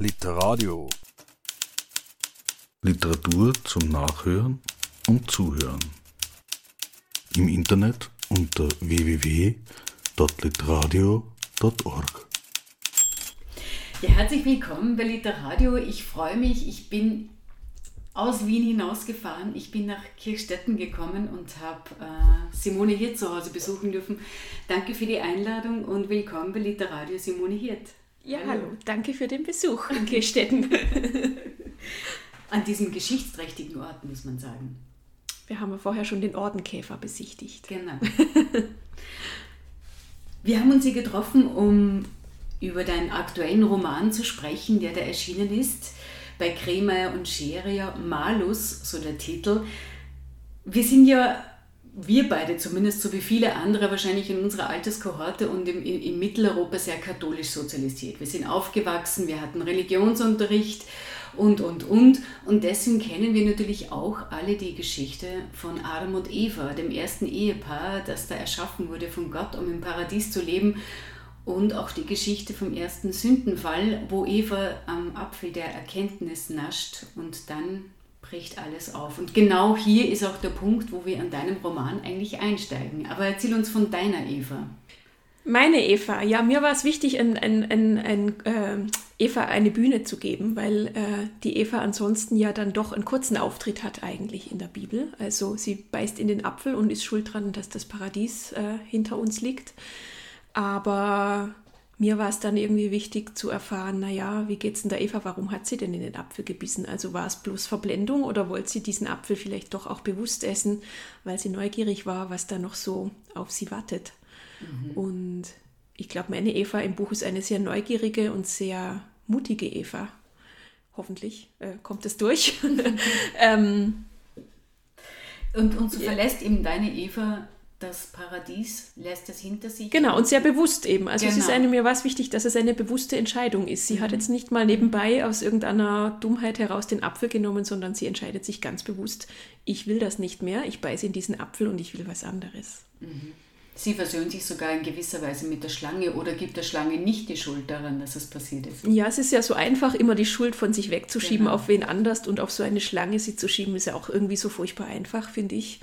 Literadio. Literatur zum Nachhören und Zuhören. Im Internet unter www.literadio.org. Ja, herzlich willkommen bei Literadio. Ich freue mich. Ich bin aus Wien hinausgefahren. Ich bin nach Kirchstetten gekommen und habe äh, Simone Hirt zu Hause besuchen dürfen. Danke für die Einladung und willkommen bei Literadio Simone Hirt. Ja, hallo. hallo. Danke für den Besuch in Kirchstetten. An diesem geschichtsträchtigen Ort, muss man sagen. Wir haben ja vorher schon den Ordenkäfer besichtigt. Genau. Wir haben uns hier getroffen, um über deinen aktuellen Roman zu sprechen, der da erschienen ist, bei Kremeyer und Scheria, Malus, so der Titel. Wir sind ja, wir beide zumindest, so wie viele andere wahrscheinlich in unserer Alterskohorte und im, in Mitteleuropa sehr katholisch sozialisiert. Wir sind aufgewachsen, wir hatten Religionsunterricht und, und, und. Und deswegen kennen wir natürlich auch alle die Geschichte von Adam und Eva, dem ersten Ehepaar, das da erschaffen wurde von Gott, um im Paradies zu leben. Und auch die Geschichte vom ersten Sündenfall, wo Eva am Apfel der Erkenntnis nascht und dann bricht alles auf. Und genau hier ist auch der Punkt, wo wir an deinem Roman eigentlich einsteigen. Aber erzähl uns von deiner Eva. Meine Eva, ja, mir war es wichtig, ein, ein, ein, ein äh, Eva eine Bühne zu geben, weil äh, die Eva ansonsten ja dann doch einen kurzen Auftritt hat eigentlich in der Bibel. Also sie beißt in den Apfel und ist schuld dran, dass das Paradies äh, hinter uns liegt. Aber mir war es dann irgendwie wichtig zu erfahren, naja, wie geht es denn der Eva, warum hat sie denn in den Apfel gebissen? Also war es bloß Verblendung oder wollte sie diesen Apfel vielleicht doch auch bewusst essen, weil sie neugierig war, was da noch so auf sie wartet? Mhm. Und ich glaube, meine Eva im Buch ist eine sehr neugierige und sehr mutige Eva. Hoffentlich äh, kommt es durch. ähm, und, und so verlässt eben deine Eva das Paradies, lässt es hinter sich. Genau, und sehr bewusst eben. Also genau. es ist genau. eine, mir war es wichtig, dass es eine bewusste Entscheidung ist. Sie mhm. hat jetzt nicht mal nebenbei aus irgendeiner Dummheit heraus den Apfel genommen, sondern sie entscheidet sich ganz bewusst, ich will das nicht mehr, ich beiße in diesen Apfel und ich will was anderes. Mhm. Sie versöhnt sich sogar in gewisser Weise mit der Schlange oder gibt der Schlange nicht die Schuld daran, dass es passiert ist. Ja, es ist ja so einfach, immer die Schuld von sich wegzuschieben genau. auf wen anders und auf so eine Schlange sie zu schieben, ist ja auch irgendwie so furchtbar einfach, finde ich.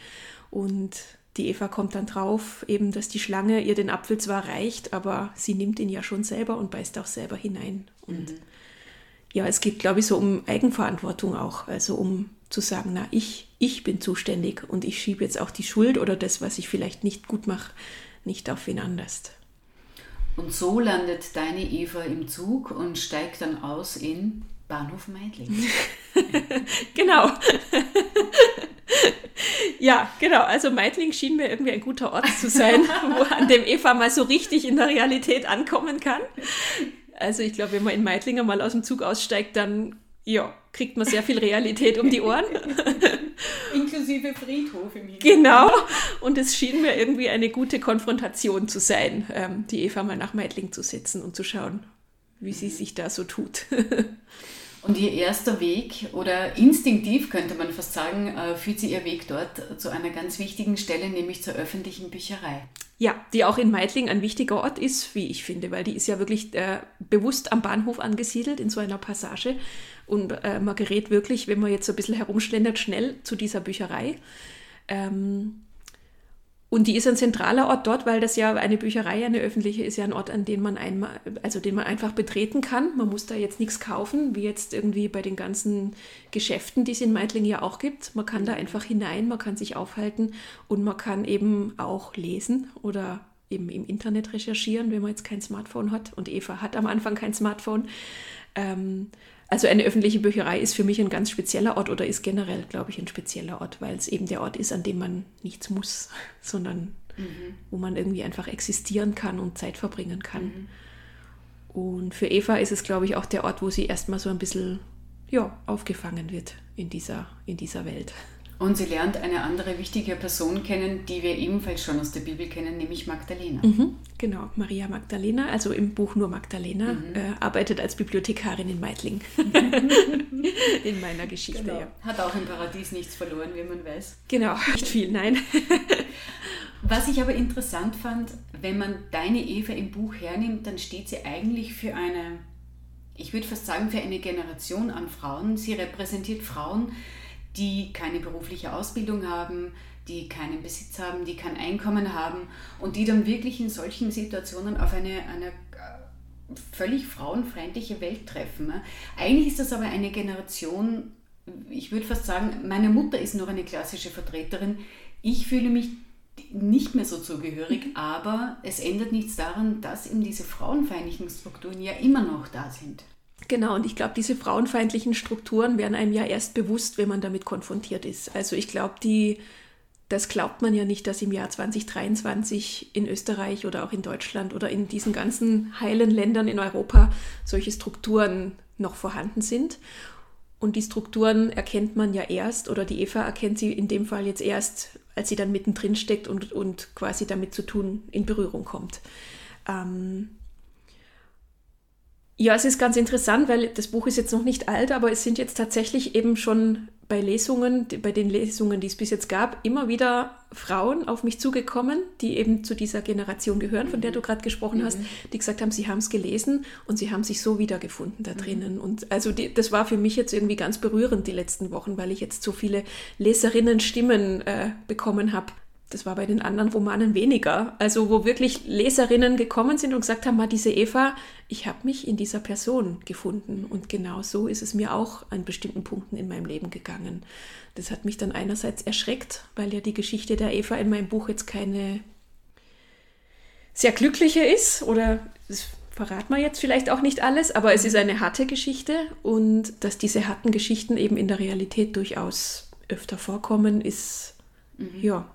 Und die Eva kommt dann drauf, eben, dass die Schlange ihr den Apfel zwar reicht, aber sie nimmt ihn ja schon selber und beißt auch selber hinein. Und mhm. ja, es geht, glaube ich, so um Eigenverantwortung auch, also um zu sagen, na, ich, ich bin zuständig und ich schiebe jetzt auch die Schuld oder das, was ich vielleicht nicht gut mache, nicht auf wen anders. Und so landet deine Eva im Zug und steigt dann aus in Bahnhof Meidling. genau. ja, genau. Also Meidling schien mir irgendwie ein guter Ort zu sein, wo an dem Eva mal so richtig in der Realität ankommen kann. Also ich glaube, wenn man in Meidlinger mal aus dem Zug aussteigt, dann ja, kriegt man sehr viel Realität um die Ohren. Inklusive Friedhof im Hintergrund. Genau. Und es schien mir irgendwie eine gute Konfrontation zu sein, ähm, die Eva mal nach Meidling zu setzen und zu schauen, wie sie sich da so tut. Und ihr erster Weg oder instinktiv könnte man fast sagen, äh, führt sie ihr Weg dort zu einer ganz wichtigen Stelle, nämlich zur öffentlichen Bücherei. Ja, die auch in Meidling ein wichtiger Ort ist, wie ich finde, weil die ist ja wirklich äh, bewusst am Bahnhof angesiedelt in so einer Passage. Und äh, man gerät wirklich, wenn man jetzt so ein bisschen herumschlendert, schnell zu dieser Bücherei. Ähm, und die ist ein zentraler Ort dort, weil das ja eine Bücherei, eine öffentliche, ist ja ein Ort, an den man einmal, also den man einfach betreten kann. Man muss da jetzt nichts kaufen, wie jetzt irgendwie bei den ganzen Geschäften, die es in Meidling ja auch gibt. Man kann da mhm. einfach hinein, man kann sich aufhalten und man kann eben auch lesen oder eben im Internet recherchieren, wenn man jetzt kein Smartphone hat. Und Eva hat am Anfang kein Smartphone. Ähm, also eine öffentliche Bücherei ist für mich ein ganz spezieller Ort oder ist generell, glaube ich, ein spezieller Ort, weil es eben der Ort ist, an dem man nichts muss, sondern mhm. wo man irgendwie einfach existieren kann und Zeit verbringen kann. Mhm. Und für Eva ist es, glaube ich, auch der Ort, wo sie erstmal so ein bisschen ja, aufgefangen wird in dieser, in dieser Welt. Und sie lernt eine andere wichtige Person kennen, die wir ebenfalls schon aus der Bibel kennen, nämlich Magdalena. Mhm, genau, Maria Magdalena, also im Buch nur Magdalena, mhm. äh, arbeitet als Bibliothekarin in Meidling. in meiner Geschichte, genau. ja. Hat auch im Paradies nichts verloren, wie man weiß. Genau, nicht viel, nein. Was ich aber interessant fand, wenn man deine Eva im Buch hernimmt, dann steht sie eigentlich für eine ich würde fast sagen, für eine Generation an Frauen. Sie repräsentiert Frauen, die keine berufliche Ausbildung haben, die keinen Besitz haben, die kein Einkommen haben und die dann wirklich in solchen Situationen auf eine, eine äh, völlig frauenfeindliche Welt treffen. Eigentlich ist das aber eine Generation, ich würde fast sagen, meine Mutter ist noch eine klassische Vertreterin. Ich fühle mich nicht mehr so zugehörig, mhm. aber es ändert nichts daran, dass eben diese frauenfeindlichen Strukturen ja immer noch da sind. Genau, und ich glaube, diese frauenfeindlichen Strukturen werden einem ja erst bewusst, wenn man damit konfrontiert ist. Also ich glaube, das glaubt man ja nicht, dass im Jahr 2023 in Österreich oder auch in Deutschland oder in diesen ganzen heilen Ländern in Europa solche Strukturen noch vorhanden sind. Und die Strukturen erkennt man ja erst, oder die Eva erkennt sie in dem Fall jetzt erst, als sie dann mittendrin steckt und, und quasi damit zu tun in Berührung kommt. Ähm, ja, es ist ganz interessant, weil das Buch ist jetzt noch nicht alt, aber es sind jetzt tatsächlich eben schon bei Lesungen, bei den Lesungen, die es bis jetzt gab, immer wieder Frauen auf mich zugekommen, die eben zu dieser Generation gehören, von der du gerade gesprochen mhm. hast, die gesagt haben, sie haben es gelesen und sie haben sich so wiedergefunden da mhm. drinnen. Mhm. Und also die, das war für mich jetzt irgendwie ganz berührend die letzten Wochen, weil ich jetzt so viele Leserinnen-Stimmen äh, bekommen habe das war bei den anderen Romanen weniger. Also wo wirklich Leserinnen gekommen sind und gesagt haben, mal diese Eva, ich habe mich in dieser Person gefunden. Und genau so ist es mir auch an bestimmten Punkten in meinem Leben gegangen. Das hat mich dann einerseits erschreckt, weil ja die Geschichte der Eva in meinem Buch jetzt keine sehr glückliche ist oder das verraten wir jetzt vielleicht auch nicht alles, aber es ist eine harte Geschichte und dass diese harten Geschichten eben in der Realität durchaus öfter vorkommen, ist mhm. ja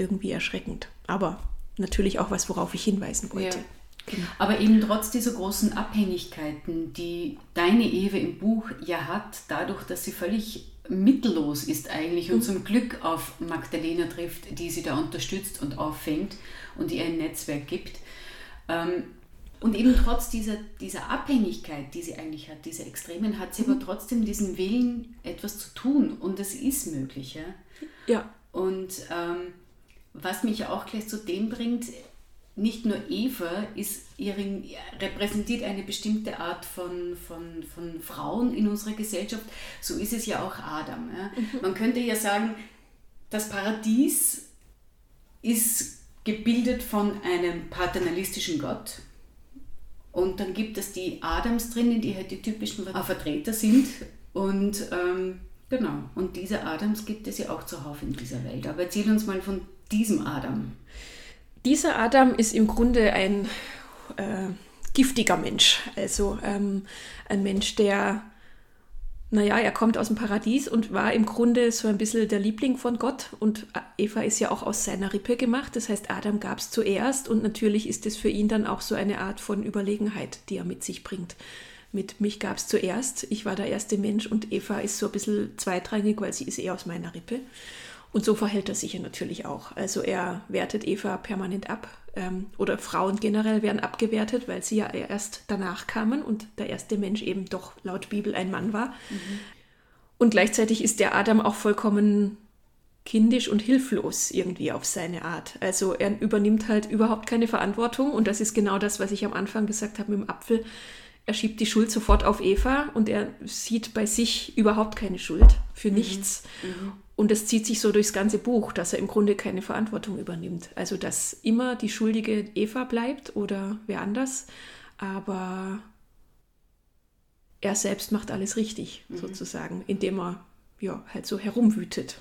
irgendwie erschreckend. Aber natürlich auch was, worauf ich hinweisen wollte. Ja. Genau. Aber eben trotz dieser großen Abhängigkeiten, die deine Ewe im Buch ja hat, dadurch, dass sie völlig mittellos ist eigentlich und mhm. zum Glück auf Magdalena trifft, die sie da unterstützt und auffängt und ihr ein Netzwerk gibt. Ähm, und eben trotz dieser, dieser Abhängigkeit, die sie eigentlich hat, dieser Extremen, hat sie mhm. aber trotzdem diesen Willen, etwas zu tun. Und es ist möglich. Ja. ja. Und ähm, was mich auch gleich zu dem bringt, nicht nur Eva ist ihren, repräsentiert eine bestimmte Art von, von, von Frauen in unserer Gesellschaft, so ist es ja auch Adam. Ja. Mhm. Man könnte ja sagen, das Paradies ist gebildet von einem paternalistischen Gott. Und dann gibt es die Adams drinnen, die halt die typischen Vertreter sind. Und ähm, genau, und diese Adams gibt es ja auch zuhauf in dieser Welt. Aber erzähl uns mal von diesem Adam? Dieser Adam ist im Grunde ein äh, giftiger Mensch. Also ähm, ein Mensch, der, naja, er kommt aus dem Paradies und war im Grunde so ein bisschen der Liebling von Gott. Und Eva ist ja auch aus seiner Rippe gemacht. Das heißt, Adam gab es zuerst und natürlich ist es für ihn dann auch so eine Art von Überlegenheit, die er mit sich bringt. Mit mich gab es zuerst, ich war der erste Mensch und Eva ist so ein bisschen zweitrangig, weil sie ist eher aus meiner Rippe. Und so verhält er sich ja natürlich auch. Also er wertet Eva permanent ab ähm, oder Frauen generell werden abgewertet, weil sie ja erst danach kamen und der erste Mensch eben doch laut Bibel ein Mann war. Mhm. Und gleichzeitig ist der Adam auch vollkommen kindisch und hilflos irgendwie auf seine Art. Also er übernimmt halt überhaupt keine Verantwortung und das ist genau das, was ich am Anfang gesagt habe mit dem Apfel. Er schiebt die Schuld sofort auf Eva und er sieht bei sich überhaupt keine Schuld für mhm. nichts. Mhm. Und das zieht sich so durchs ganze Buch, dass er im Grunde keine Verantwortung übernimmt. Also, dass immer die schuldige Eva bleibt oder wer anders, aber er selbst macht alles richtig, mhm. sozusagen, indem er ja, halt so herumwütet.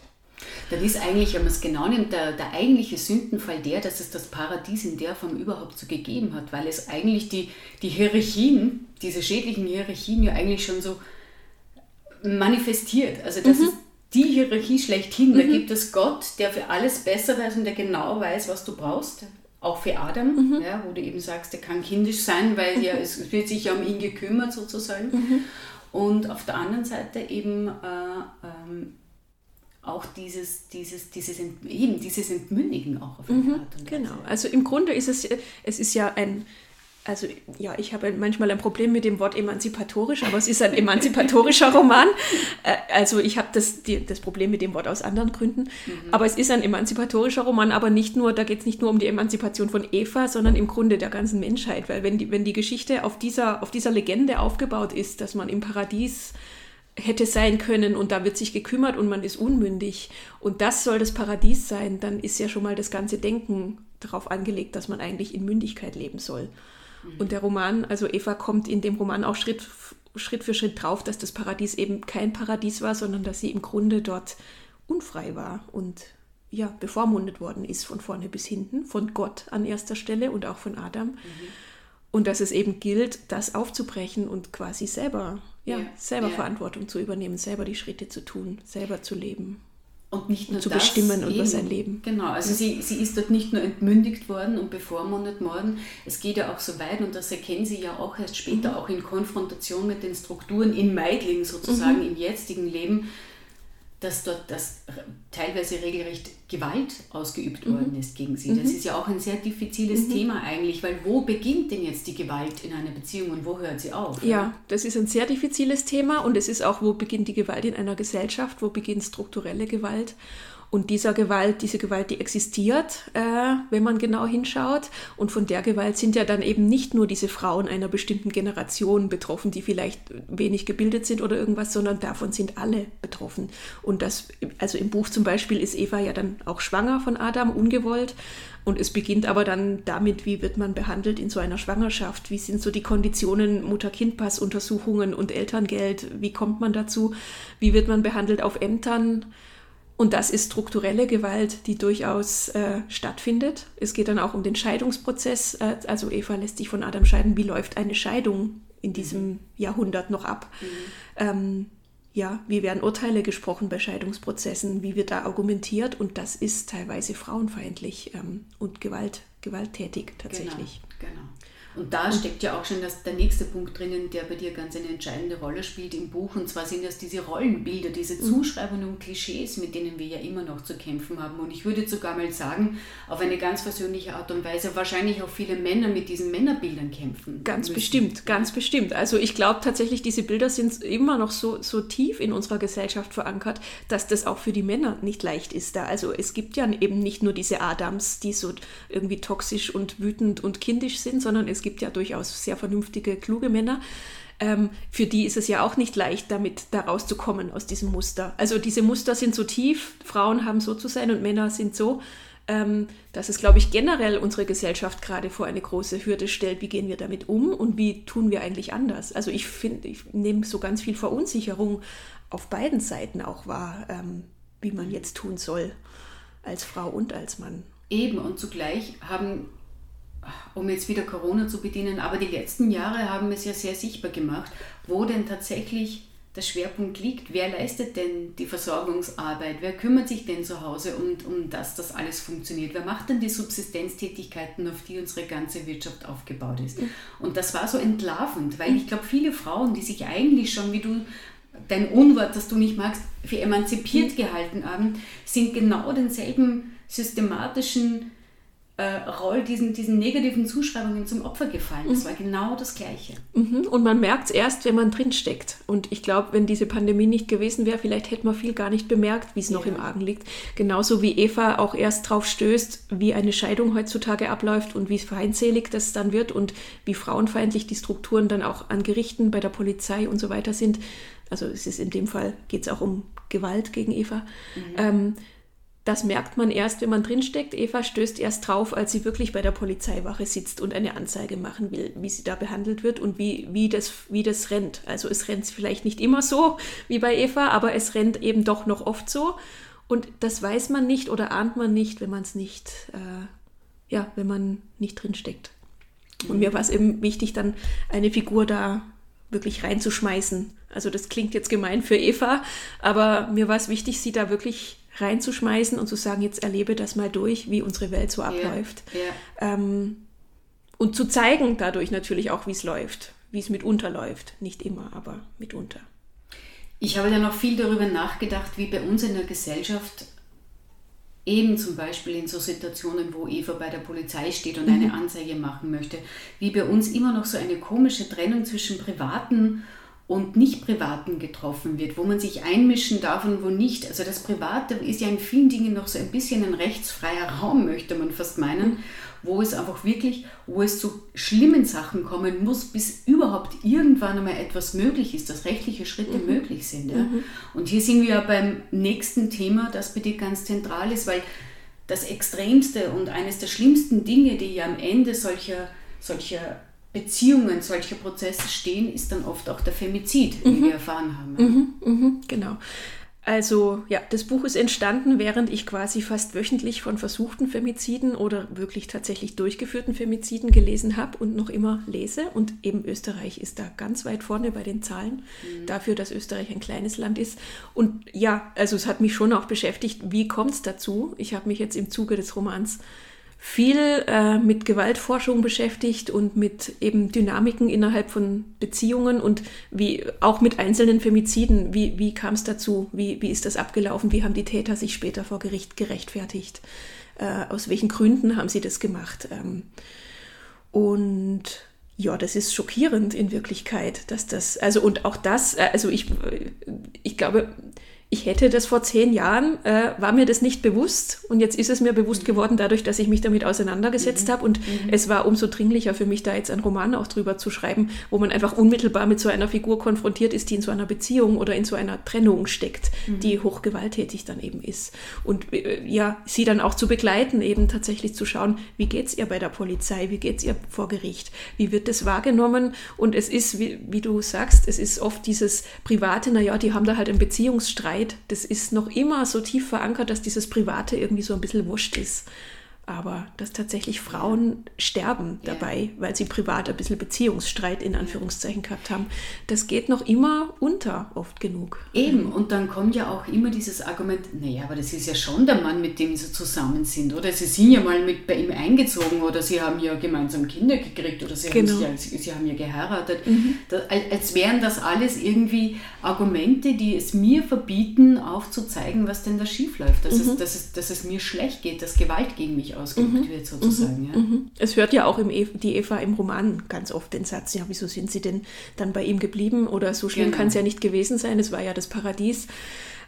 Dann ist eigentlich, wenn man es genau nimmt, der, der eigentliche Sündenfall der, dass es das Paradies in der Form überhaupt so gegeben hat, weil es eigentlich die, die Hierarchien, diese schädlichen Hierarchien ja eigentlich schon so manifestiert. Also das mhm. ist die Hierarchie schlechthin. Mhm. Da gibt es Gott, der für alles besser weiß und der genau weiß, was du brauchst. Auch für Adam, mhm. ja, wo du eben sagst, der kann kindisch sein, weil ja, es wird sich ja um ihn gekümmert sozusagen. Mhm. Und auf der anderen Seite eben äh, ähm, auch dieses, dieses, dieses, eben dieses Entmündigen auch auf eine mhm, Art und Weise. Genau, also im Grunde ist es, es ist ja ein, also ja, ich habe manchmal ein Problem mit dem Wort emanzipatorisch, aber es ist ein emanzipatorischer Roman. Äh, also ich habe das, das Problem mit dem Wort aus anderen Gründen. Mhm. Aber es ist ein emanzipatorischer Roman, aber nicht nur, da geht es nicht nur um die Emanzipation von Eva, sondern im Grunde der ganzen Menschheit. Weil wenn die, wenn die Geschichte auf dieser, auf dieser Legende aufgebaut ist, dass man im Paradies hätte sein können und da wird sich gekümmert und man ist unmündig und das soll das Paradies sein, dann ist ja schon mal das ganze Denken darauf angelegt, dass man eigentlich in Mündigkeit leben soll. Und der Roman, also Eva kommt in dem Roman auch Schritt, Schritt für Schritt drauf, dass das Paradies eben kein Paradies war, sondern dass sie im Grunde dort unfrei war und ja, bevormundet worden ist von vorne bis hinten, von Gott an erster Stelle und auch von Adam. Mhm. Und dass es eben gilt, das aufzubrechen und quasi selber, ja, ja selber ja. Verantwortung zu übernehmen, selber die Schritte zu tun, selber zu leben. Und nicht nur zu das, bestimmen über sein Leben. Genau, also sie, sie ist dort nicht nur entmündigt worden und bevormundet worden, es geht ja auch so weit und das erkennen sie ja auch erst später, mhm. auch in Konfrontation mit den Strukturen in Meidling sozusagen, mhm. im jetzigen Leben, dass dort das teilweise regelrecht Gewalt ausgeübt mhm. worden ist gegen sie. Das mhm. ist ja auch ein sehr diffiziles mhm. Thema eigentlich, weil wo beginnt denn jetzt die Gewalt in einer Beziehung und wo hört sie auf? Ja, ja, das ist ein sehr diffiziles Thema und es ist auch, wo beginnt die Gewalt in einer Gesellschaft, wo beginnt strukturelle Gewalt. Und dieser Gewalt, diese Gewalt, die existiert, äh, wenn man genau hinschaut. Und von der Gewalt sind ja dann eben nicht nur diese Frauen einer bestimmten Generation betroffen, die vielleicht wenig gebildet sind oder irgendwas, sondern davon sind alle betroffen. Und das, also im Buch zum Beispiel ist Eva ja dann auch schwanger von Adam, ungewollt. Und es beginnt aber dann damit, wie wird man behandelt in so einer Schwangerschaft? Wie sind so die Konditionen Mutter-Kind-Pass-Untersuchungen und Elterngeld? Wie kommt man dazu? Wie wird man behandelt auf Ämtern? Und das ist strukturelle Gewalt, die durchaus äh, stattfindet. Es geht dann auch um den Scheidungsprozess. Äh, also Eva lässt sich von Adam scheiden. Wie läuft eine Scheidung in diesem mhm. Jahrhundert noch ab? Mhm. Ähm, ja, wie werden Urteile gesprochen bei Scheidungsprozessen? Wie wird da argumentiert? Und das ist teilweise frauenfeindlich ähm, und Gewalt, gewalttätig tatsächlich. Genau, genau. Und da steckt ja auch schon das, der nächste Punkt drinnen, der bei dir ganz eine entscheidende Rolle spielt im Buch. Und zwar sind das diese Rollenbilder, diese mhm. Zuschreibungen und Klischees, mit denen wir ja immer noch zu kämpfen haben. Und ich würde sogar mal sagen, auf eine ganz persönliche Art und Weise, wahrscheinlich auch viele Männer mit diesen Männerbildern kämpfen. Ganz müssen. bestimmt, ganz bestimmt. Also ich glaube tatsächlich, diese Bilder sind immer noch so, so tief in unserer Gesellschaft verankert, dass das auch für die Männer nicht leicht ist da. Also es gibt ja eben nicht nur diese Adams, die so irgendwie toxisch und wütend und kindisch sind, sondern es es gibt ja durchaus sehr vernünftige, kluge Männer. Ähm, für die ist es ja auch nicht leicht, damit da rauszukommen aus diesem Muster. Also diese Muster sind so tief, Frauen haben so zu sein und Männer sind so, ähm, dass es, glaube ich, generell unsere Gesellschaft gerade vor eine große Hürde stellt. Wie gehen wir damit um und wie tun wir eigentlich anders? Also ich finde, ich nehme so ganz viel Verunsicherung auf beiden Seiten auch wahr, ähm, wie man jetzt tun soll, als Frau und als Mann. Eben, und zugleich haben um jetzt wieder Corona zu bedienen, aber die letzten Jahre haben es ja sehr sichtbar gemacht, wo denn tatsächlich der Schwerpunkt liegt. Wer leistet denn die Versorgungsarbeit? Wer kümmert sich denn zu Hause um, um das, dass alles funktioniert? Wer macht denn die Subsistenztätigkeiten, auf die unsere ganze Wirtschaft aufgebaut ist? Und das war so entlarvend, weil ich glaube, viele Frauen, die sich eigentlich schon, wie du dein Unwort, das du nicht magst, für emanzipiert gehalten haben, sind genau denselben systematischen äh, Roll diesen, diesen negativen Zuschreibungen zum Opfer gefallen. Das mhm. war genau das Gleiche. Mhm. Und man merkt es erst, wenn man drinsteckt. Und ich glaube, wenn diese Pandemie nicht gewesen wäre, vielleicht hätte man viel gar nicht bemerkt, wie es ja. noch im Argen liegt. Genauso wie Eva auch erst drauf stößt, wie eine Scheidung heutzutage abläuft und wie feindselig das dann wird und wie frauenfeindlich die Strukturen dann auch an Gerichten, bei der Polizei und so weiter sind. Also es ist in dem Fall, geht es auch um Gewalt gegen Eva. Mhm. Ähm, das merkt man erst, wenn man drinsteckt. Eva stößt erst drauf, als sie wirklich bei der Polizeiwache sitzt und eine Anzeige machen will, wie sie da behandelt wird und wie, wie, das, wie das rennt. Also es rennt vielleicht nicht immer so wie bei Eva, aber es rennt eben doch noch oft so. Und das weiß man nicht oder ahnt man nicht, wenn man es nicht, äh, ja, wenn man nicht drinsteckt. Und mir war es eben wichtig, dann eine Figur da wirklich reinzuschmeißen. Also das klingt jetzt gemein für Eva, aber mir war es wichtig, sie da wirklich reinzuschmeißen und zu sagen, jetzt erlebe das mal durch, wie unsere Welt so abläuft. Ja, ja. Ähm, und zu zeigen dadurch natürlich auch, wie es läuft, wie es mitunter läuft. Nicht immer, aber mitunter. Ich habe ja noch viel darüber nachgedacht, wie bei uns in der Gesellschaft eben zum Beispiel in so Situationen, wo Eva bei der Polizei steht und eine Anzeige machen möchte, wie bei uns immer noch so eine komische Trennung zwischen privaten und nicht privaten getroffen wird, wo man sich einmischen darf und wo nicht. Also das Private ist ja in vielen Dingen noch so ein bisschen ein rechtsfreier Raum, möchte man fast meinen, wo es einfach wirklich, wo es zu schlimmen Sachen kommen muss, bis überhaupt irgendwann einmal etwas möglich ist, dass rechtliche Schritte mhm. möglich sind. Ja? Mhm. Und hier sind wir ja beim nächsten Thema, das bitte ganz zentral ist, weil das Extremste und eines der schlimmsten Dinge, die ja am Ende solcher, solcher Beziehungen solcher Prozesse stehen, ist dann oft auch der Femizid, mhm. wie wir erfahren haben. Mhm, mhm, genau. Also ja, das Buch ist entstanden, während ich quasi fast wöchentlich von versuchten Femiziden oder wirklich tatsächlich durchgeführten Femiziden gelesen habe und noch immer lese. Und eben Österreich ist da ganz weit vorne bei den Zahlen, mhm. dafür, dass Österreich ein kleines Land ist. Und ja, also es hat mich schon auch beschäftigt, wie kommt es dazu? Ich habe mich jetzt im Zuge des Romans viel äh, mit Gewaltforschung beschäftigt und mit eben Dynamiken innerhalb von Beziehungen und wie auch mit einzelnen Femiziden. Wie, wie kam es dazu? Wie, wie ist das abgelaufen? Wie haben die Täter sich später vor Gericht gerechtfertigt? Äh, aus welchen Gründen haben sie das gemacht? Ähm, und ja, das ist schockierend in Wirklichkeit, dass das, also und auch das, äh, also ich, ich glaube, ich hätte das vor zehn Jahren, äh, war mir das nicht bewusst und jetzt ist es mir bewusst geworden dadurch, dass ich mich damit auseinandergesetzt mhm. habe und mhm. es war umso dringlicher für mich, da jetzt einen Roman auch drüber zu schreiben, wo man einfach unmittelbar mit so einer Figur konfrontiert ist, die in so einer Beziehung oder in so einer Trennung steckt, mhm. die hochgewalttätig dann eben ist. Und äh, ja, sie dann auch zu begleiten, eben tatsächlich zu schauen, wie geht's ihr bei der Polizei, wie geht's ihr vor Gericht, wie wird das wahrgenommen und es ist, wie, wie du sagst, es ist oft dieses private, naja, die haben da halt einen Beziehungsstreit, Zeit, das ist noch immer so tief verankert, dass dieses Private irgendwie so ein bisschen wurscht ist aber dass tatsächlich Frauen sterben dabei, weil sie privat ein bisschen Beziehungsstreit in Anführungszeichen gehabt haben. Das geht noch immer unter, oft genug. Eben, und dann kommt ja auch immer dieses Argument, naja, aber das ist ja schon der Mann, mit dem sie zusammen sind, oder? Sie sind ja mal mit bei ihm eingezogen oder sie haben ja gemeinsam Kinder gekriegt oder sie, genau. haben, sie, sie haben ja geheiratet. Mhm. Da, als wären das alles irgendwie Argumente, die es mir verbieten, aufzuzeigen, was denn da schiefläuft, dass, mhm. es, dass, es, dass es mir schlecht geht, dass Gewalt gegen mich ausgeübt mhm. wird, sozusagen. Mhm. Ja. Mhm. Es hört ja auch im e die Eva im Roman ganz oft den Satz, ja, wieso sind sie denn dann bei ihm geblieben? Oder so schlimm genau. kann es ja nicht gewesen sein, es war ja das Paradies.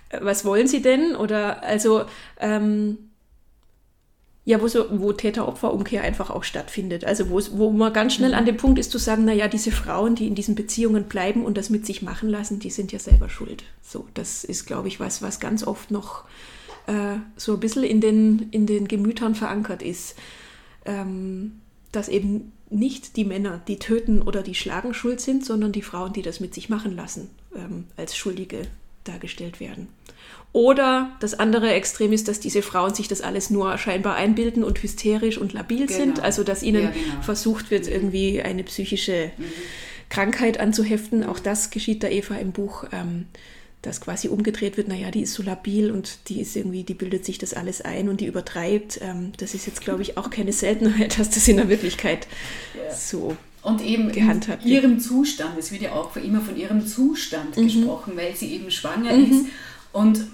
Äh, was wollen sie denn? Oder also ähm, ja, wo, so, wo Täter-Opfer-Umkehr einfach auch stattfindet. Also wo, wo man ganz schnell an dem Punkt ist zu sagen, naja, diese Frauen, die in diesen Beziehungen bleiben und das mit sich machen lassen, die sind ja selber schuld. So, das ist, glaube ich, was, was ganz oft noch äh, so ein bisschen in den, in den Gemütern verankert ist. Ähm, dass eben nicht die Männer, die töten oder die schlagen, schuld sind, sondern die Frauen, die das mit sich machen lassen, ähm, als Schuldige dargestellt werden. Oder das andere Extrem ist, dass diese Frauen sich das alles nur scheinbar einbilden und hysterisch und labil genau. sind, also dass ihnen ja, genau. versucht wird, irgendwie eine psychische mhm. Krankheit anzuheften. Auch das geschieht der Eva im Buch. Ähm, dass quasi umgedreht wird, naja, die ist so labil und die ist irgendwie, die bildet sich das alles ein und die übertreibt. Ähm, das ist jetzt, glaube ich, auch keine Seltenheit, dass das in der Wirklichkeit ja. so und eben gehandhabt in ihrem Zustand, es wird ja auch immer von ihrem Zustand mhm. gesprochen, weil sie eben schwanger mhm. ist. Und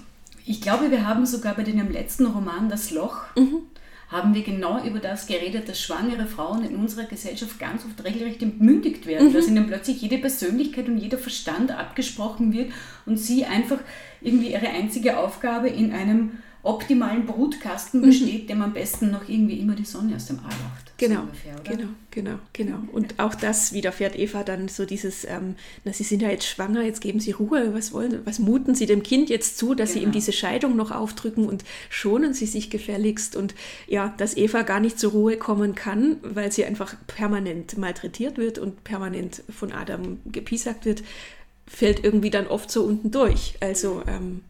ich glaube, wir haben sogar bei dem letzten Roman Das Loch, mhm haben wir genau über das geredet, dass schwangere Frauen in unserer Gesellschaft ganz oft regelrecht entmündigt werden, mhm. dass ihnen plötzlich jede Persönlichkeit und jeder Verstand abgesprochen wird und sie einfach irgendwie ihre einzige Aufgabe in einem optimalen Brutkasten mhm. besteht, mhm. dem am besten noch irgendwie immer die Sonne aus dem All macht. Genau, so ungefähr, genau, genau, genau. Und auch das widerfährt Eva dann so dieses, ähm, na, sie sind ja jetzt schwanger, jetzt geben sie Ruhe, was wollen, was muten sie dem Kind jetzt zu, dass genau. sie ihm genau. diese Scheidung noch aufdrücken und schonen sie sich gefälligst und ja, dass Eva gar nicht zur Ruhe kommen kann, weil sie einfach permanent malträtiert wird und permanent von Adam gepiesackt wird, fällt irgendwie dann oft so unten durch. Also ähm,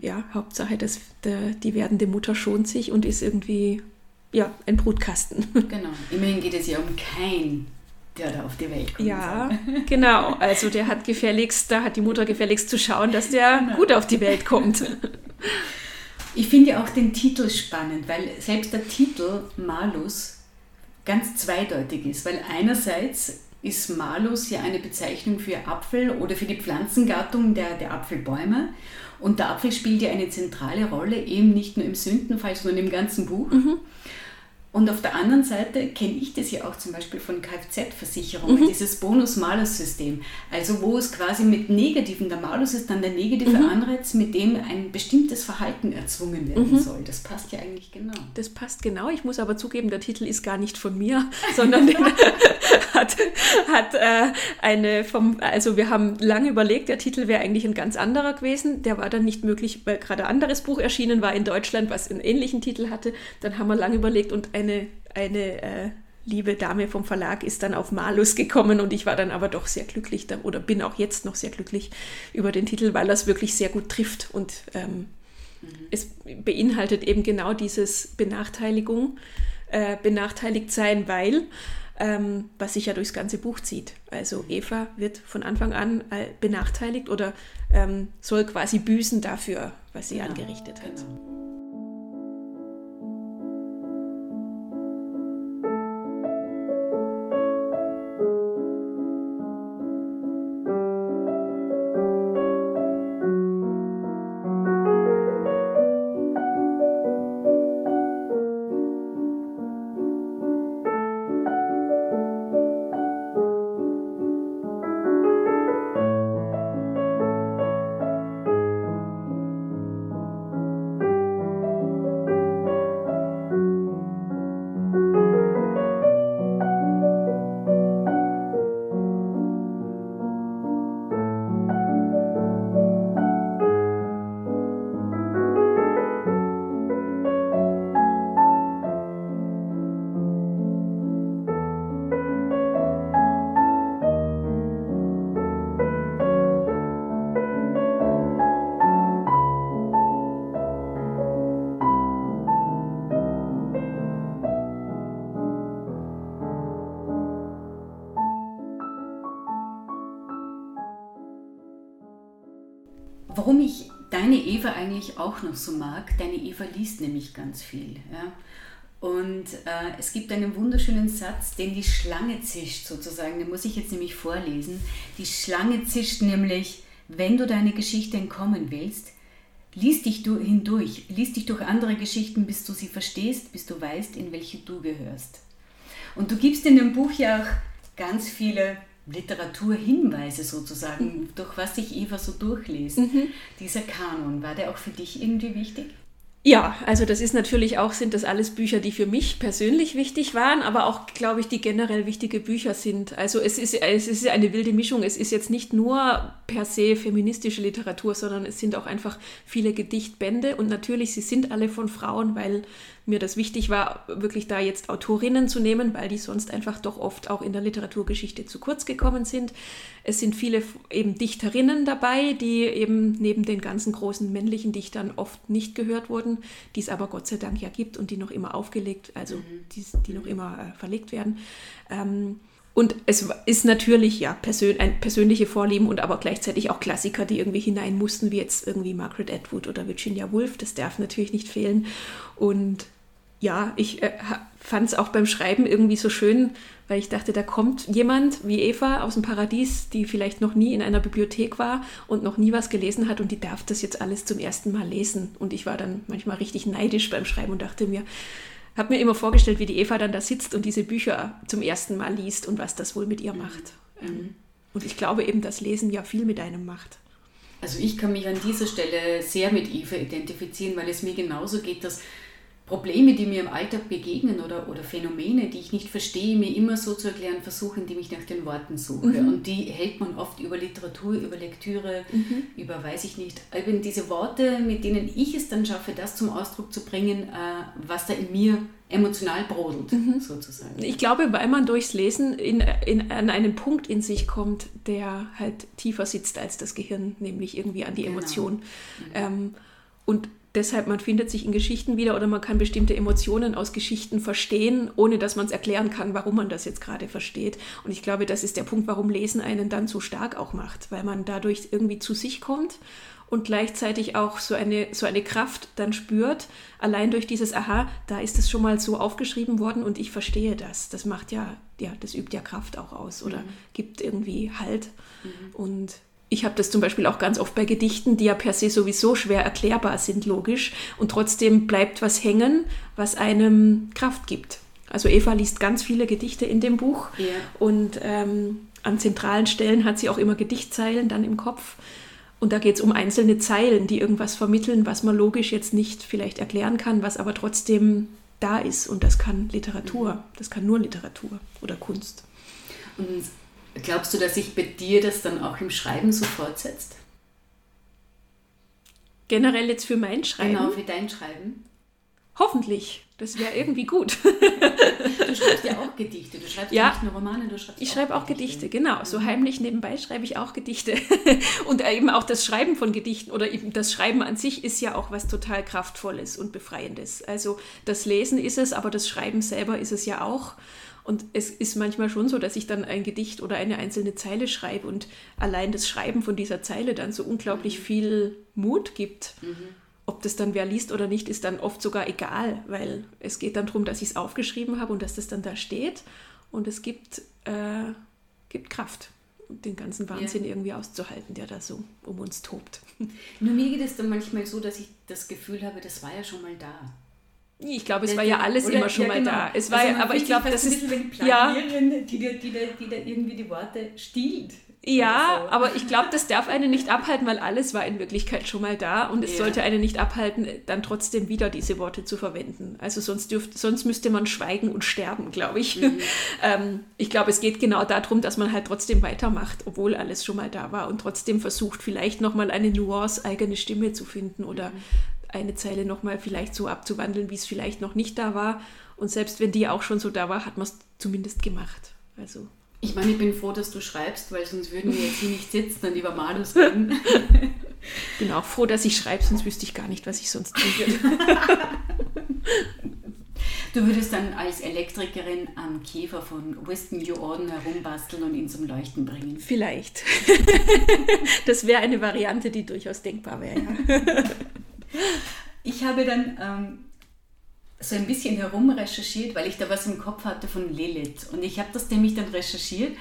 ja, Hauptsache, dass der, die werdende Mutter schont sich und ist irgendwie ja, ein Brutkasten. Genau. Immerhin geht es ja um kein der da auf die Welt kommt. Ja, genau. Also der hat gefälligst, da hat die Mutter gefälligst zu schauen, dass der genau. gut auf die Welt kommt. Ich finde ja auch den Titel spannend, weil selbst der Titel Malus ganz zweideutig ist, weil einerseits ist Malus ja eine Bezeichnung für Apfel oder für die Pflanzengattung der, der Apfelbäume. Und der Apfel spielt ja eine zentrale Rolle, eben nicht nur im Sündenfall, sondern im ganzen Buch. Mhm. Und auf der anderen Seite kenne ich das ja auch zum Beispiel von Kfz-Versicherungen, mhm. dieses Bonus-Malus-System. Also wo es quasi mit negativen, der Malus ist dann der negative mhm. Anreiz, mit dem ein bestimmtes Verhalten erzwungen werden mhm. soll. Das passt ja eigentlich genau. Das passt genau. Ich muss aber zugeben, der Titel ist gar nicht von mir, sondern hat, hat äh, eine vom, also wir haben lange überlegt, der Titel wäre eigentlich ein ganz anderer gewesen. Der war dann nicht möglich, weil gerade ein anderes Buch erschienen war in Deutschland, was einen ähnlichen Titel hatte. Dann haben wir lange überlegt und ein eine, eine äh, liebe Dame vom Verlag ist dann auf Malus gekommen und ich war dann aber doch sehr glücklich da, oder bin auch jetzt noch sehr glücklich über den Titel, weil das wirklich sehr gut trifft und ähm, mhm. es beinhaltet eben genau dieses Benachteiligung, äh, benachteiligt sein, weil ähm, was sich ja durchs ganze Buch zieht. Also Eva wird von Anfang an äh, benachteiligt oder ähm, soll quasi büßen dafür, was sie genau, angerichtet hat. Genau. Eigentlich auch noch so mag, deine Eva liest nämlich ganz viel. Ja? Und äh, es gibt einen wunderschönen Satz, den die Schlange zischt sozusagen, den muss ich jetzt nämlich vorlesen. Die Schlange zischt nämlich, wenn du deine Geschichte entkommen willst, lies dich du hindurch, lies dich durch andere Geschichten, bis du sie verstehst, bis du weißt, in welche du gehörst. Und du gibst in dem Buch ja auch ganz viele Literaturhinweise sozusagen, mhm. durch was sich Eva so durchliest. Mhm. Dieser Kanon, war der auch für dich irgendwie wichtig? Ja, also das ist natürlich auch, sind das alles Bücher, die für mich persönlich wichtig waren, aber auch, glaube ich, die generell wichtige Bücher sind. Also es ist, es ist eine wilde Mischung. Es ist jetzt nicht nur per se feministische Literatur, sondern es sind auch einfach viele Gedichtbände und natürlich, sie sind alle von Frauen, weil mir das wichtig war, wirklich da jetzt Autorinnen zu nehmen, weil die sonst einfach doch oft auch in der Literaturgeschichte zu kurz gekommen sind. Es sind viele eben Dichterinnen dabei, die eben neben den ganzen großen männlichen Dichtern oft nicht gehört wurden, die es aber Gott sei Dank ja gibt und die noch immer aufgelegt, also mhm. die, die noch immer äh, verlegt werden. Ähm, und es ist natürlich ja persön ein persönliche Vorlieben und aber gleichzeitig auch Klassiker, die irgendwie hinein mussten, wie jetzt irgendwie Margaret Atwood oder Virginia Woolf. Das darf natürlich nicht fehlen. Und ja, ich äh, fand es auch beim Schreiben irgendwie so schön, weil ich dachte, da kommt jemand wie Eva aus dem Paradies, die vielleicht noch nie in einer Bibliothek war und noch nie was gelesen hat und die darf das jetzt alles zum ersten Mal lesen. Und ich war dann manchmal richtig neidisch beim Schreiben und dachte mir, habe mir immer vorgestellt, wie die Eva dann da sitzt und diese Bücher zum ersten Mal liest und was das wohl mit ihr macht. Mhm. Ähm, und ich glaube eben, dass Lesen ja viel mit einem macht. Also ich kann mich an dieser Stelle sehr mit Eva identifizieren, weil es mir genauso geht, dass Probleme, die mir im Alltag begegnen oder, oder Phänomene, die ich nicht verstehe, mir immer so zu erklären versuche, indem ich nach den Worten suche. Mhm. Und die hält man oft über Literatur, über Lektüre, mhm. über weiß ich nicht. Eben diese Worte, mit denen ich es dann schaffe, das zum Ausdruck zu bringen, äh, was da in mir emotional brodelt, mhm. sozusagen. Ich glaube, weil man durchs Lesen in, in, an einen Punkt in sich kommt, der halt tiefer sitzt als das Gehirn, nämlich irgendwie an die genau. Emotion. Mhm. Ähm, und deshalb, man findet sich in Geschichten wieder oder man kann bestimmte Emotionen aus Geschichten verstehen, ohne dass man es erklären kann, warum man das jetzt gerade versteht. Und ich glaube, das ist der Punkt, warum Lesen einen dann so stark auch macht, weil man dadurch irgendwie zu sich kommt und gleichzeitig auch so eine, so eine Kraft dann spürt, allein durch dieses Aha, da ist es schon mal so aufgeschrieben worden und ich verstehe das. Das macht ja, ja, das übt ja Kraft auch aus oder mhm. gibt irgendwie Halt. Mhm. Und ich habe das zum Beispiel auch ganz oft bei Gedichten, die ja per se sowieso schwer erklärbar sind, logisch, und trotzdem bleibt was hängen, was einem Kraft gibt. Also Eva liest ganz viele Gedichte in dem Buch ja. und ähm, an zentralen Stellen hat sie auch immer Gedichtzeilen dann im Kopf. Und da geht es um einzelne Zeilen, die irgendwas vermitteln, was man logisch jetzt nicht vielleicht erklären kann, was aber trotzdem da ist. Und das kann Literatur, mhm. das kann nur Literatur oder Kunst. Und Glaubst du, dass sich bei dir das dann auch im Schreiben so fortsetzt? Generell jetzt für mein Schreiben? Genau, für dein Schreiben. Hoffentlich. Das wäre irgendwie gut. du schreibst ja auch Gedichte. Du schreibst ja, nicht nur Romane, du schreibst Ich schreibe auch Gedichte. Gedichte, genau. So heimlich nebenbei schreibe ich auch Gedichte. und eben auch das Schreiben von Gedichten oder eben das Schreiben an sich ist ja auch was total Kraftvolles und Befreiendes. Also das Lesen ist es, aber das Schreiben selber ist es ja auch. Und es ist manchmal schon so, dass ich dann ein Gedicht oder eine einzelne Zeile schreibe und allein das Schreiben von dieser Zeile dann so unglaublich mhm. viel Mut gibt. Mhm. Ob das dann wer liest oder nicht, ist dann oft sogar egal, weil es geht dann darum, dass ich es aufgeschrieben habe und dass das dann da steht. Und es gibt, äh, gibt Kraft, den ganzen Wahnsinn ja. irgendwie auszuhalten, der da so um uns tobt. Nur mir geht es dann manchmal so, dass ich das Gefühl habe, das war ja schon mal da. Ich glaube, es war ja alles Oder, immer schon ja, genau. mal da. Es war also ja, aber ich glaube, das ist ja, die, die, die, die irgendwie die Worte stiehlt. Ja, so. aber ich glaube, das darf einen nicht abhalten, weil alles war in Wirklichkeit schon mal da und es ja. sollte einen nicht abhalten, dann trotzdem wieder diese Worte zu verwenden. Also sonst, dürft, sonst müsste man schweigen und sterben, glaube ich. Mhm. ähm, ich glaube, es geht genau darum, dass man halt trotzdem weitermacht, obwohl alles schon mal da war und trotzdem versucht, vielleicht nochmal eine Nuance, eigene Stimme zu finden oder mhm eine Zeile nochmal vielleicht so abzuwandeln, wie es vielleicht noch nicht da war. Und selbst wenn die auch schon so da war, hat man es zumindest gemacht. Also. Ich meine, ich bin froh, dass du schreibst, weil sonst würden wir jetzt hier nicht sitzen und über Malus reden. bin auch froh, dass ich schreibe, sonst wüsste ich gar nicht, was ich sonst tun würde. Du würdest dann als Elektrikerin am Käfer von Weston New Orden herumbasteln und ihn zum Leuchten bringen. Vielleicht. Das wäre eine Variante, die durchaus denkbar wäre. Ja. Ich habe dann ähm, so ein bisschen herum recherchiert, weil ich da was im Kopf hatte von Lilith. Und ich habe das nämlich dann recherchiert.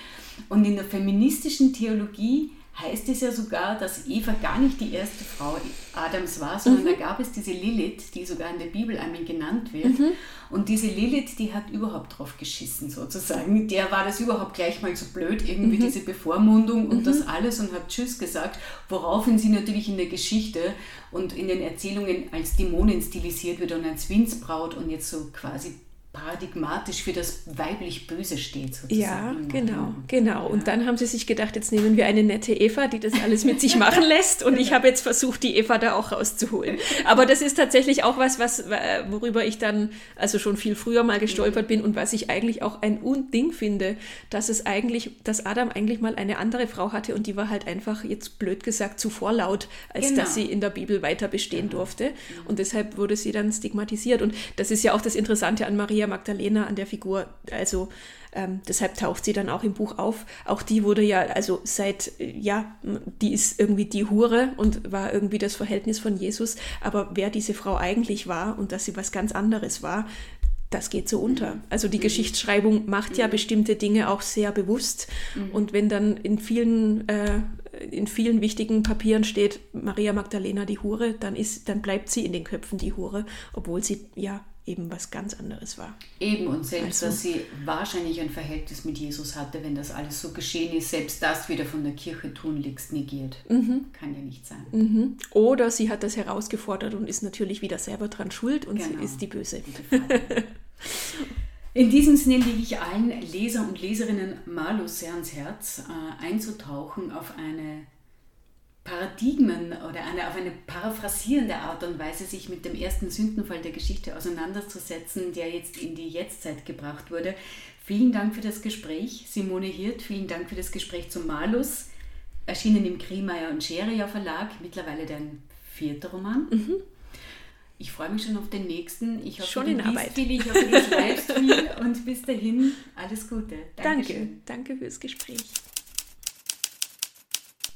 Und in der feministischen Theologie heißt es ja sogar, dass Eva gar nicht die erste Frau Adams war, sondern mhm. da gab es diese Lilith, die sogar in der Bibel einmal genannt wird. Mhm. Und diese Lilith, die hat überhaupt drauf geschissen sozusagen. Der war das überhaupt gleich mal so blöd, irgendwie mhm. diese Bevormundung und das mhm. alles und hat Tschüss gesagt, woraufhin sie natürlich in der Geschichte und in den Erzählungen als Dämonin stilisiert wird und als Winzbraut und jetzt so quasi paradigmatisch für das weiblich Böse steht. Sozusagen. Ja, genau, genau. Und dann haben sie sich gedacht, jetzt nehmen wir eine nette Eva, die das alles mit sich machen lässt. Und ich habe jetzt versucht, die Eva da auch rauszuholen. Aber das ist tatsächlich auch was, was worüber ich dann also schon viel früher mal gestolpert bin und was ich eigentlich auch ein Unding finde, dass es eigentlich, dass Adam eigentlich mal eine andere Frau hatte und die war halt einfach jetzt blöd gesagt zu vorlaut, als genau. dass sie in der Bibel weiter bestehen genau. durfte. Und deshalb wurde sie dann stigmatisiert. Und das ist ja auch das Interessante an Maria Maria Magdalena an der Figur. Also ähm, deshalb taucht sie dann auch im Buch auf. Auch die wurde ja, also seit, ja, die ist irgendwie die Hure und war irgendwie das Verhältnis von Jesus. Aber wer diese Frau eigentlich war und dass sie was ganz anderes war, das geht so unter. Also die mhm. Geschichtsschreibung macht ja mhm. bestimmte Dinge auch sehr bewusst. Mhm. Und wenn dann in vielen, äh, in vielen wichtigen Papieren steht Maria Magdalena die Hure, dann ist, dann bleibt sie in den Köpfen die Hure, obwohl sie ja eben was ganz anderes war. Eben, und selbst, also, dass sie wahrscheinlich ein Verhältnis mit Jesus hatte, wenn das alles so geschehen ist, selbst das wieder von der Kirche tunlichst negiert. Mhm. Kann ja nicht sein. Mhm. Oder sie hat das herausgefordert und ist natürlich wieder selber dran schuld und genau. sie ist die Böse. In diesem Sinne lege ich allen Leser und Leserinnen Malus sehr ans Herz, äh, einzutauchen auf eine Paradigmen oder eine, auf eine paraphrasierende Art und Weise sich mit dem ersten Sündenfall der Geschichte auseinanderzusetzen, der jetzt in die Jetztzeit gebracht wurde. Vielen Dank für das Gespräch, Simone Hirt. Vielen Dank für das Gespräch zum Malus, erschienen im Kremeyer und Scheria Verlag, mittlerweile dein vierter Roman. Mhm. Ich freue mich schon auf den nächsten. Ich hoffe, schon in Arbeit. Viel, ich hoffe, du schreibst viel und bis dahin alles Gute. Dankeschön. Danke, danke fürs Gespräch.